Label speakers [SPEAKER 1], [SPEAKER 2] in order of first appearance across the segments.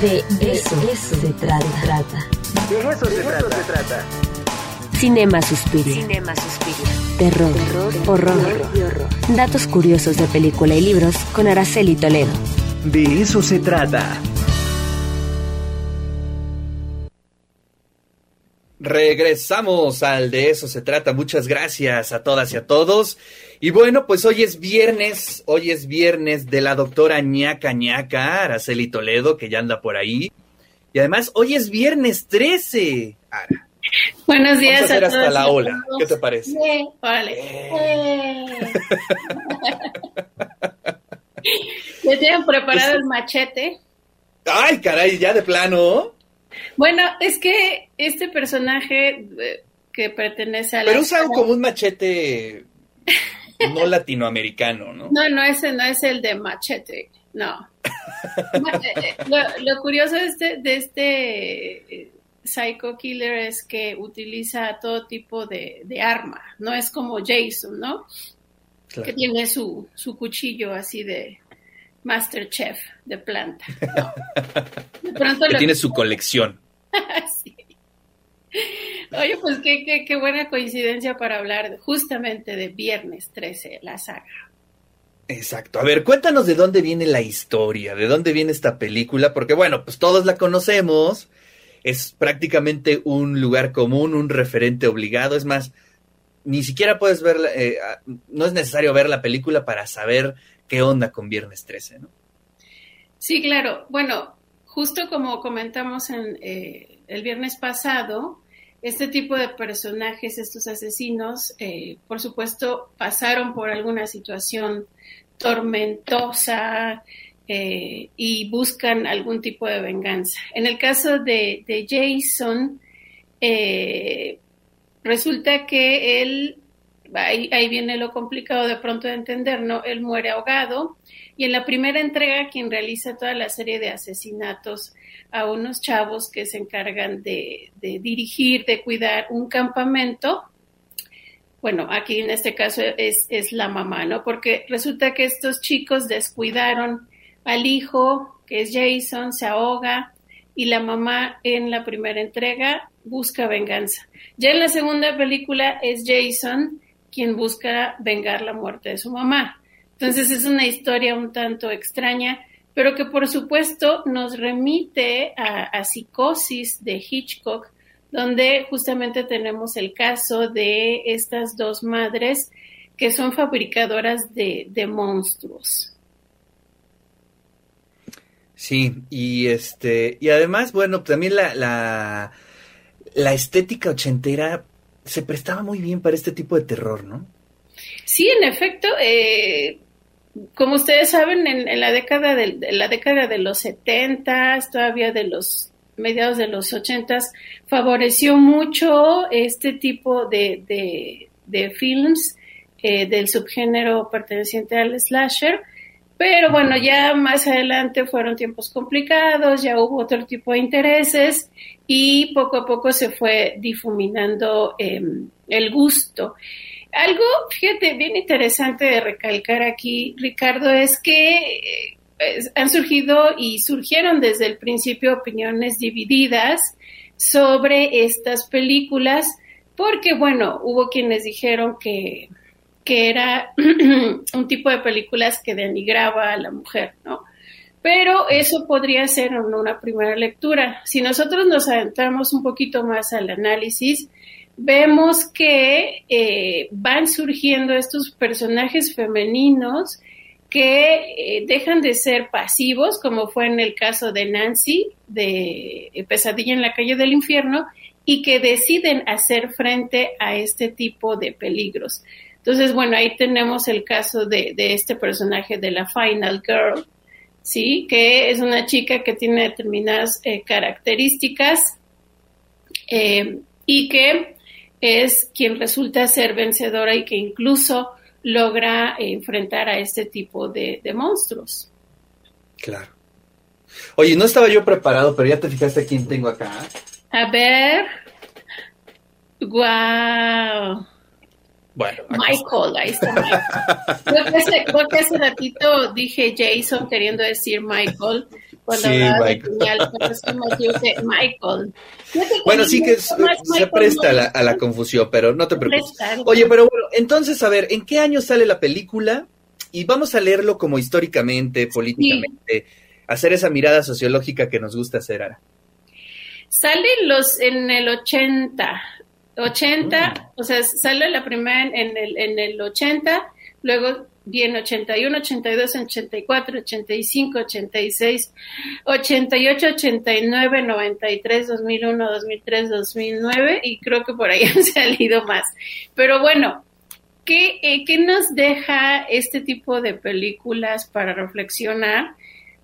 [SPEAKER 1] De eso, eso se trata.
[SPEAKER 2] De eso, se, trata.
[SPEAKER 1] Cinema Suspiria.
[SPEAKER 3] Cinema Suspiria.
[SPEAKER 1] Terror, horror, Datos curiosos de película y libros con Araceli Toledo.
[SPEAKER 2] De eso se trata.
[SPEAKER 4] Regresamos al de eso se trata. Muchas gracias a todas y a todos. Y bueno, pues hoy es viernes, hoy es viernes de la doctora ñaca ñaca, Araceli Toledo, que ya anda por ahí. Y además, hoy es viernes 13. Ara.
[SPEAKER 5] Buenos días
[SPEAKER 4] Vamos a hacer
[SPEAKER 5] a
[SPEAKER 4] hasta
[SPEAKER 5] todos
[SPEAKER 4] la ola. ¿Qué te parece?
[SPEAKER 5] Órale. Eh. ¿Ya tienen preparado el machete?
[SPEAKER 4] Ay, caray, ya de plano.
[SPEAKER 5] Bueno, es que este personaje eh, que pertenece a la...
[SPEAKER 4] Pero usa como un machete no latinoamericano, ¿no?
[SPEAKER 5] No, no, ese no es el de machete, no. Eh, eh, lo, lo curioso de este, de este Psycho Killer es que utiliza todo tipo de, de arma, no es como Jason, ¿no?
[SPEAKER 4] Claro.
[SPEAKER 5] que tiene su, su cuchillo así de Masterchef de planta. No. De pronto
[SPEAKER 4] Que
[SPEAKER 5] lo
[SPEAKER 4] tiene su colección.
[SPEAKER 5] Sí. Oye, pues qué, qué, qué buena coincidencia para hablar justamente de Viernes 13, la saga.
[SPEAKER 4] Exacto. A ver, cuéntanos de dónde viene la historia, de dónde viene esta película, porque bueno, pues todos la conocemos, es prácticamente un lugar común, un referente obligado, es más, ni siquiera puedes ver, eh, no es necesario ver la película para saber qué onda con Viernes 13, ¿no?
[SPEAKER 5] Sí, claro. Bueno, justo como comentamos en eh, el viernes pasado, este tipo de personajes, estos asesinos, eh, por supuesto, pasaron por alguna situación tormentosa eh, y buscan algún tipo de venganza. En el caso de, de Jason, resulta que él, ahí, viene lo complicado de pronto de entender, ¿no? Él muere ahogado y en la primera entrega quien realiza toda la serie de asesinatos a unos chavos que se encargan de, de dirigir, de cuidar un campamento, bueno, aquí en este caso es, es, la mamá, ¿no? Porque resulta que estos chicos descuidaron al hijo, que es Jason, se ahoga y la mamá en la primera entrega busca venganza. Ya en la segunda película es Jason quien busca vengar la muerte de su mamá. Entonces es una historia un tanto extraña, pero que por supuesto nos remite a, a Psicosis de Hitchcock, donde justamente tenemos el caso de estas dos madres que son fabricadoras de, monstruos.
[SPEAKER 4] Sí, y este, y además, bueno, también la, la estética ochentera se prestaba muy bien para este tipo de terror, ¿no?
[SPEAKER 5] Sí, en efecto, eh, como ustedes saben, en, en la década de, la década de los setentas, todavía de los mediados de los ochentas, favoreció mucho este tipo de, de, de films eh, del subgénero perteneciente al slasher. Pero bueno, ya más adelante fueron tiempos complicados, ya hubo otro tipo de intereses y poco a poco se fue difuminando eh, el gusto. Algo, fíjate, bien interesante de recalcar aquí, Ricardo, es que eh, han surgido y surgieron desde el principio opiniones divididas sobre estas películas, porque bueno, hubo quienes dijeron que, que era un tipo de películas que denigraba a la mujer, ¿no? Pero eso podría ser una primera lectura. Si nosotros nos adentramos un poquito más al análisis, vemos que eh, van surgiendo estos personajes femeninos que eh, dejan de ser pasivos, como fue en el caso de Nancy, de Pesadilla en la calle del infierno, y que deciden hacer frente a este tipo de peligros. Entonces, bueno, ahí tenemos el caso de, de este personaje de la Final Girl, ¿sí? Que es una chica que tiene determinadas eh, características eh, y que es quien resulta ser vencedora y que incluso logra eh, enfrentar a este tipo de, de, monstruos.
[SPEAKER 4] Claro. Oye, no estaba yo preparado, pero ya te fijaste quién tengo acá.
[SPEAKER 5] A ver. Wow.
[SPEAKER 4] Bueno.
[SPEAKER 5] Michael, ahí está Michael. creo, que hace, creo que hace ratito dije Jason queriendo decir Michael, cuando
[SPEAKER 4] Sí,
[SPEAKER 5] hablaba de
[SPEAKER 4] Michael.
[SPEAKER 5] dice Michael.
[SPEAKER 4] Bueno, sí que es- se
[SPEAKER 5] Michael,
[SPEAKER 4] presta a
[SPEAKER 5] no
[SPEAKER 4] la, a la confusión, pero no te preocupes. Oye, pero bueno, entonces, a ver, ¿en qué año sale la película? Y vamos a leerlo como históricamente, políticamente, hacer esa mirada sociológica que nos gusta hacer, Ara.
[SPEAKER 5] Sale los en el 80, 80,
[SPEAKER 4] Mm.
[SPEAKER 5] o sea, sale la primera en, el, en el 80, luego viene 81, 82, 84, 85, 86, 88, 89, 93, 2001, 2003, 2009 y creo que por ahí han salido más. Pero bueno, ¿qué, eh, ¿qué nos deja este tipo de películas para reflexionar?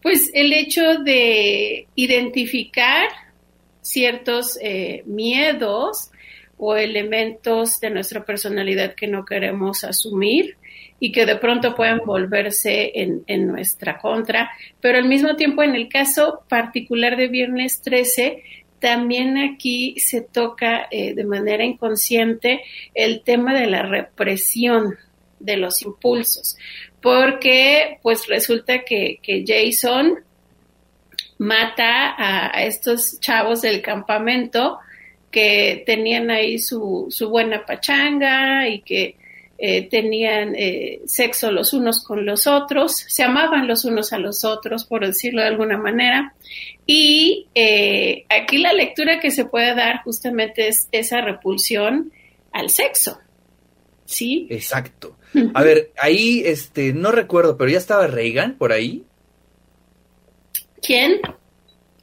[SPEAKER 5] Pues el hecho de identificar ciertos eh, miedos o elementos de nuestra personalidad que no queremos asumir y que de pronto pueden volverse en, en, nuestra contra. Pero al mismo tiempo, en el caso particular de Viernes 13, también aquí se toca eh, de manera inconsciente el tema de la represión de los impulsos, porque pues resulta que, que Jason mata a, a, estos chavos del campamento que tenían ahí su, su buena pachanga y que eh, tenían eh, sexo los unos con los otros, se amaban los unos a los otros, por decirlo de alguna manera. Y eh, aquí la lectura que se puede dar justamente es esa repulsión al sexo. ¿Sí?
[SPEAKER 4] Exacto. A ver, ahí, este, no recuerdo, pero ya estaba Reagan por ahí.
[SPEAKER 5] ¿Quién?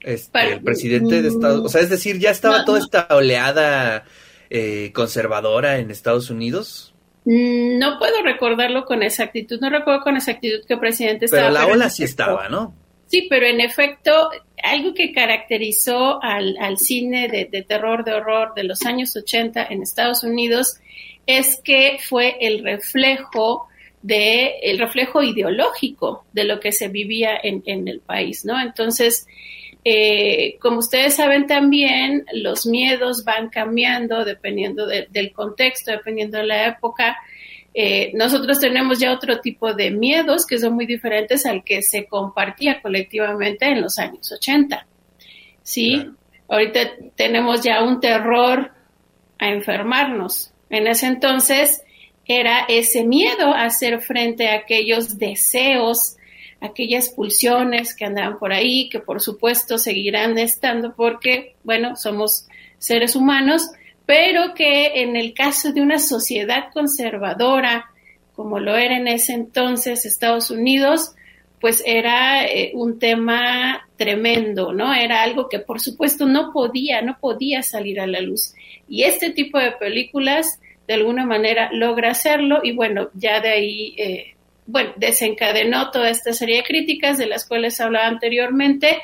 [SPEAKER 4] Este, Para, el presidente de Estados o sea, es decir, ya estaba no, toda no. esta oleada eh, conservadora en Estados Unidos.
[SPEAKER 5] No puedo recordarlo con exactitud, no recuerdo con exactitud qué presidente
[SPEAKER 4] pero
[SPEAKER 5] estaba.
[SPEAKER 4] La pero la ola sí estaba, ¿no?
[SPEAKER 5] Sí, pero en efecto, algo que caracterizó al, al cine de, de, terror, de horror de los años 80 en Estados Unidos es que fue el reflejo de el reflejo ideológico de lo que se vivía en, en el país, ¿no? Entonces, eh, como ustedes saben también, los miedos van cambiando dependiendo de, del contexto, dependiendo de la época. Eh, nosotros tenemos ya otro tipo de miedos que son muy diferentes al que se compartía colectivamente en los años 80. ¿Sí? Claro. Ahorita tenemos ya un terror a enfermarnos. En ese entonces era ese miedo a hacer frente a aquellos deseos aquellas pulsiones que andaban por ahí, que por supuesto seguirán estando porque, bueno, somos seres humanos, pero que en el caso de una sociedad conservadora, como lo era en ese entonces Estados Unidos, pues era eh, un tema tremendo, ¿no? Era algo que por supuesto no podía, no podía salir a la luz. Y este tipo de películas, de alguna manera, logra hacerlo y bueno, ya de ahí... Eh, bueno, desencadenó toda esta serie de críticas de las cuales hablaba anteriormente,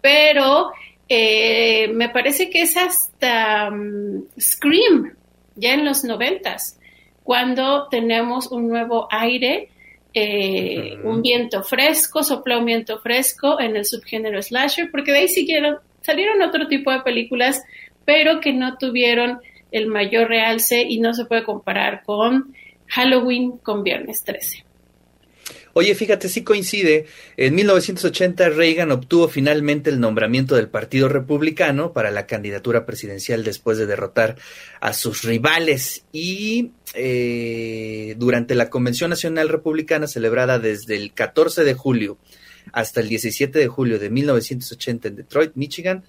[SPEAKER 5] pero eh, me parece que es hasta um, Scream, ya en los noventas, cuando tenemos un nuevo aire, eh, uh -huh. un viento fresco, sopla un viento fresco en el subgénero slasher, porque de ahí siguieron, salieron otro tipo de películas, pero que no tuvieron el mayor realce y no se puede comparar con Halloween con Viernes 13.
[SPEAKER 4] Oye, fíjate, sí coincide. En 1980 Reagan obtuvo finalmente el nombramiento del Partido Republicano para la candidatura presidencial después de derrotar a sus rivales y eh, durante la Convención Nacional Republicana celebrada desde el 14 de julio hasta el 17 de julio de 1980 en Detroit, Michigan,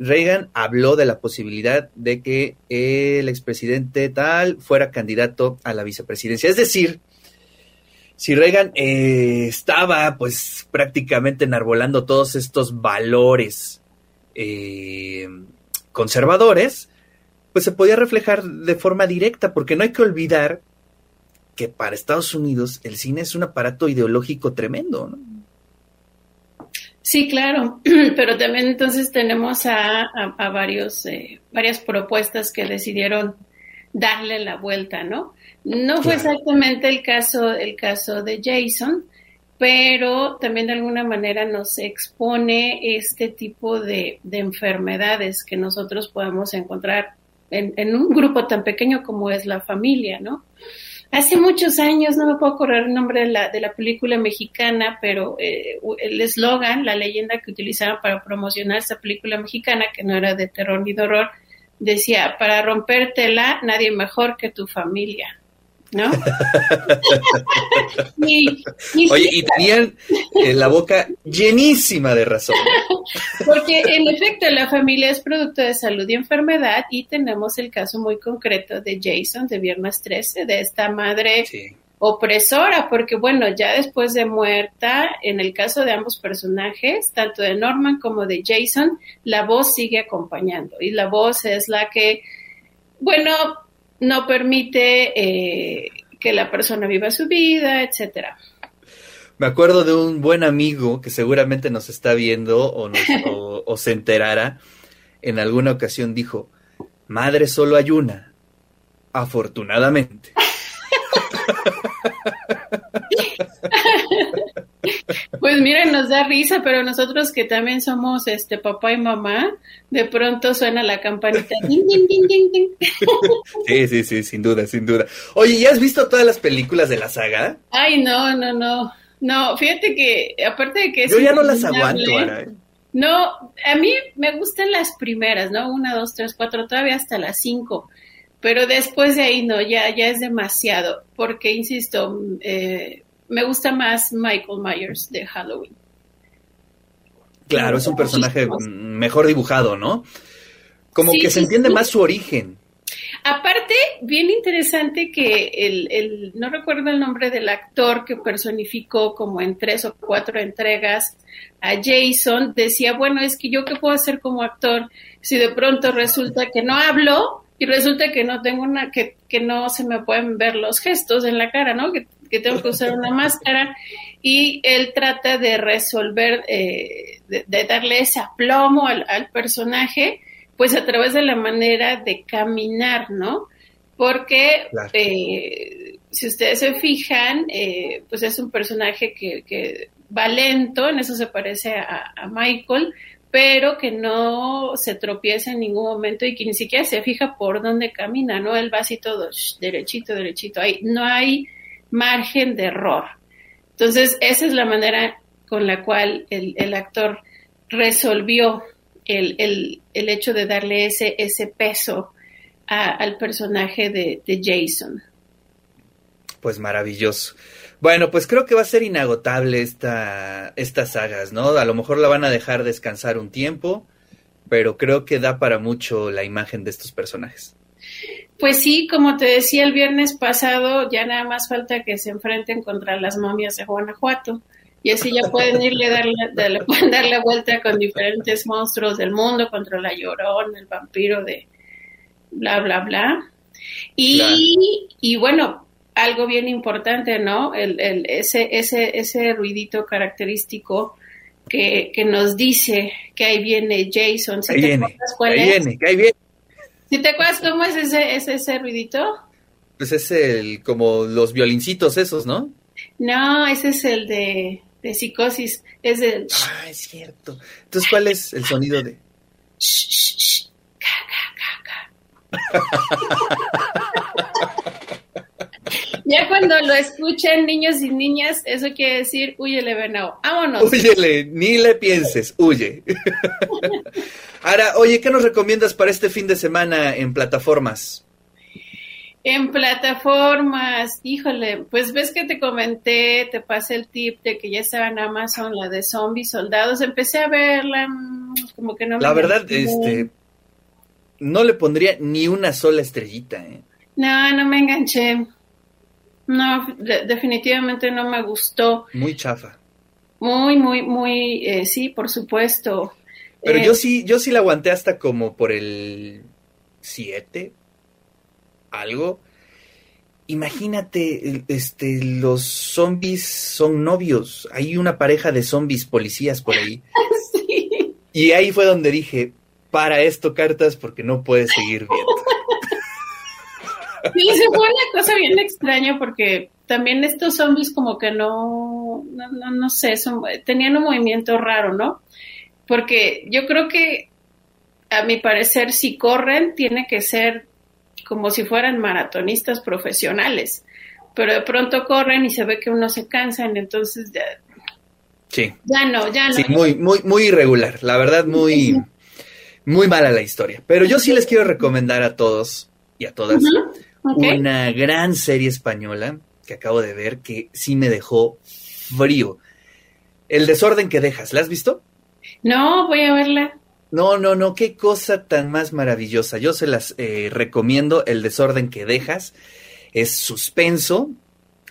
[SPEAKER 4] Reagan habló de la posibilidad de que el expresidente tal fuera candidato a la vicepresidencia. Es decir, si Reagan eh, estaba pues prácticamente enarbolando todos estos valores eh, conservadores, pues se podía reflejar de forma directa, porque no hay que olvidar que para Estados Unidos el cine es un aparato ideológico tremendo, ¿no?
[SPEAKER 5] Sí, claro, pero también entonces tenemos a, a, varios, eh, varias propuestas que decidieron darle la vuelta, ¿no? No fue exactamente el caso, el caso de Jason, pero también de alguna manera nos expone este tipo de, de enfermedades que nosotros podemos encontrar en, en, un grupo tan pequeño como es la familia, ¿no? Hace muchos años, no me puedo acordar el nombre de la, de la película mexicana, pero eh, el eslogan, la leyenda que utilizaban para promocionar esa película mexicana, que no era de terror ni de horror, decía, para rompértela, nadie mejor que tu familia. ¿no?
[SPEAKER 4] Oye, y tenían eh, la boca llenísima de razón.
[SPEAKER 5] Porque en efecto la familia es producto de salud y enfermedad y tenemos el caso muy concreto de Jason de Viernes 13, de esta madre opresora, porque bueno, ya después de muerta, en el caso de ambos personajes, tanto de Norman como de Jason, la voz sigue acompañando y la voz es la que, bueno, no permite eh, que la persona viva su vida, etcétera.
[SPEAKER 4] Me acuerdo de un buen amigo que seguramente nos está viendo o, o se enterara. En alguna ocasión dijo, madre solo hay una, afortunadamente.
[SPEAKER 5] Pues miren, nos da risa, pero nosotros que también somos este papá y mamá, de pronto suena la campanita.
[SPEAKER 4] sí, sí, sí, sin duda, sin duda. Oye, ¿ya has visto todas las películas de la saga?
[SPEAKER 5] Ay, no, no, no. No, fíjate que aparte de que
[SPEAKER 4] Yo ya no las aguanto, Ara. ¿eh?
[SPEAKER 5] No, a mí me gustan las primeras, ¿no? Una, dos, tres, cuatro, todavía hasta las cinco. Pero después de ahí no, ya, ya es demasiado, porque insisto, eh, me gusta más Michael Myers de Halloween.
[SPEAKER 4] Claro, es un personaje mejor dibujado, ¿no? Como que se entiende más su origen.
[SPEAKER 5] Aparte, bien interesante que el, el, no recuerdo el nombre del actor que personificó como en tres o cuatro entregas a Jason, decía, bueno, es que yo qué puedo hacer como actor si de pronto resulta que no hablo y resulta que no tengo una, que, que no se me pueden ver los gestos en la cara, ¿no? Que, tengo que usar una máscara y él trata de resolver, eh, de, darle ese aplomo al, personaje, pues a través de la manera de caminar, ¿no? Porque eh, si ustedes se fijan, eh, pues es un personaje que, que va lento, en eso se parece a, a Michael, pero que no se tropieza en ningún momento y que ni siquiera se fija por dónde camina, ¿no? Él va así todo derechito, derechito, ahí no hay margen de error. Entonces, esa es la manera con la cual el, actor resolvió el, el, hecho de darle ese, ese peso al personaje de, de Jason.
[SPEAKER 4] Pues maravilloso. Bueno, pues creo que va a ser inagotable esta, estas sagas, ¿no? A lo mejor la van a dejar descansar un tiempo, pero creo que da para mucho la imagen de estos personajes.
[SPEAKER 5] Pues sí, como te decía el viernes pasado, ya nada más falta que se enfrenten contra las momias de Guanajuato. Y así ya pueden irle darle, pueden dar la vuelta con diferentes monstruos del mundo, contra la llorón, el vampiro de bla, bla, bla. Y, y bueno, algo bien importante, ¿no? El, el, ese, ese, ese ruidito característico que, que, nos dice que ahí viene Jason.
[SPEAKER 4] ¿Sí ahí, viene, cuál ahí viene, que ahí viene.
[SPEAKER 5] ¿Sí te acuerdas cómo es ese, ese, ese ruidito?
[SPEAKER 4] Pues es el, como los violincitos esos, ¿no?
[SPEAKER 5] No, ese es el de, de psicosis. Es el...
[SPEAKER 4] Ah, es cierto. Entonces, ¿cuál es el sonido de...?
[SPEAKER 5] Ya cuando lo escuchen niños y niñas, eso quiere decir, huyele, venado. Vámonos.
[SPEAKER 4] Huyele, ni le pienses, huye. Ahora, oye, ¿qué nos recomiendas para este fin de semana en plataformas?
[SPEAKER 5] En plataformas, híjole, pues ves que te comenté, te pasé el tip de que ya estaba en Amazon la de zombies soldados. Empecé a verla, mm, como que no
[SPEAKER 4] me. La verdad, este. No le pondría ni una sola estrellita, ¿eh?
[SPEAKER 5] No, no me enganché. No, definitivamente no me gustó.
[SPEAKER 4] Muy chafa.
[SPEAKER 5] Muy, muy, muy, eh, sí, por supuesto.
[SPEAKER 4] Pero yo eh, sí, yo sí la aguanté hasta como por el 7, algo. Imagínate, este, los zombies son novios. Hay una pareja de zombies policías por ahí. sí. Y ahí fue donde dije, para esto cartas porque no puedes seguir viendo.
[SPEAKER 5] Sí, se fue una cosa bien extraña porque también estos zombies como que no, no, no, sé, tenían un movimiento raro, ¿no? Porque yo creo que, a mi parecer, si corren, tiene que ser como si fueran maratonistas profesionales, pero de pronto corren y se ve que uno se cansan, entonces ya,
[SPEAKER 4] Sí.
[SPEAKER 5] ya no, ya no.
[SPEAKER 4] Sí, muy, muy, muy irregular. La verdad, muy, muy mala la historia. Pero yo sí les quiero recomendar a todos y a todas una gran serie española que acabo de ver que sí me dejó frío. El desorden que dejas, ¿la has visto?
[SPEAKER 5] No, voy a verla.
[SPEAKER 4] No, no, no, qué cosa tan más maravillosa. Yo se las eh, recomiendo. El desorden que dejas es suspenso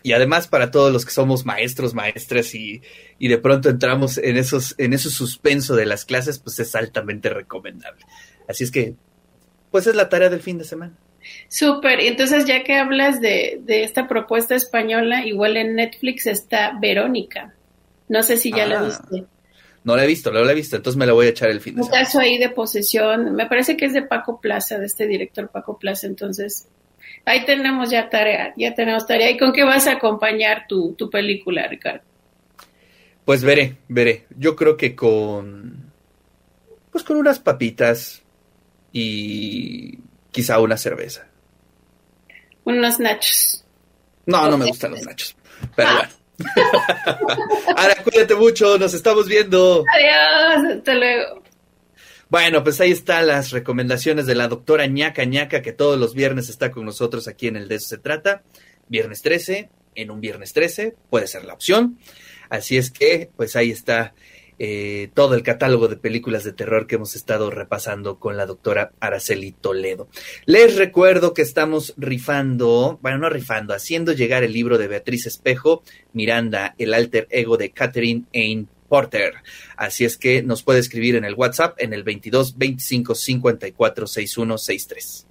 [SPEAKER 4] y además para todos los que somos maestros, maestras y, y de pronto entramos en esos, en ese suspenso de las clases, pues es altamente recomendable. Así es que, pues es la tarea del fin de semana.
[SPEAKER 5] Súper, y entonces ya que hablas de, de esta propuesta española, igual en Netflix está Verónica. No sé si ya la
[SPEAKER 4] Ah,
[SPEAKER 5] viste.
[SPEAKER 4] No la he visto, no la he visto, entonces me la voy a echar el fin de
[SPEAKER 5] Un
[SPEAKER 4] semana.
[SPEAKER 5] caso ahí de posesión, me parece que es de Paco Plaza, de este director Paco Plaza, entonces ahí tenemos ya tarea, ya tenemos tarea. ¿Y con qué vas a acompañar tu, tu película, Ricardo?
[SPEAKER 4] Pues veré, veré. Yo creo que con. Pues con unas papitas y quizá una cerveza.
[SPEAKER 5] Unos nachos.
[SPEAKER 4] No, no me gustan los nachos. Pero bueno. Ahora cuídate mucho, nos estamos viendo.
[SPEAKER 5] Adiós, hasta luego.
[SPEAKER 4] Bueno, pues ahí están las recomendaciones de la doctora ñaca ñaca, que todos los viernes está con nosotros aquí en el De eso se trata. Viernes 13, en un viernes 13, puede ser la opción. Así es que, pues ahí está eh, todo el catálogo de películas de terror que hemos estado repasando con la doctora Araceli Toledo. Les recuerdo que estamos rifando, bueno, no rifando, haciendo llegar el libro de Beatriz Espejo, Miranda, el alter ego de Catherine Ain Porter. Así es que nos puede escribir en el WhatsApp en el 22 25 54 61 63.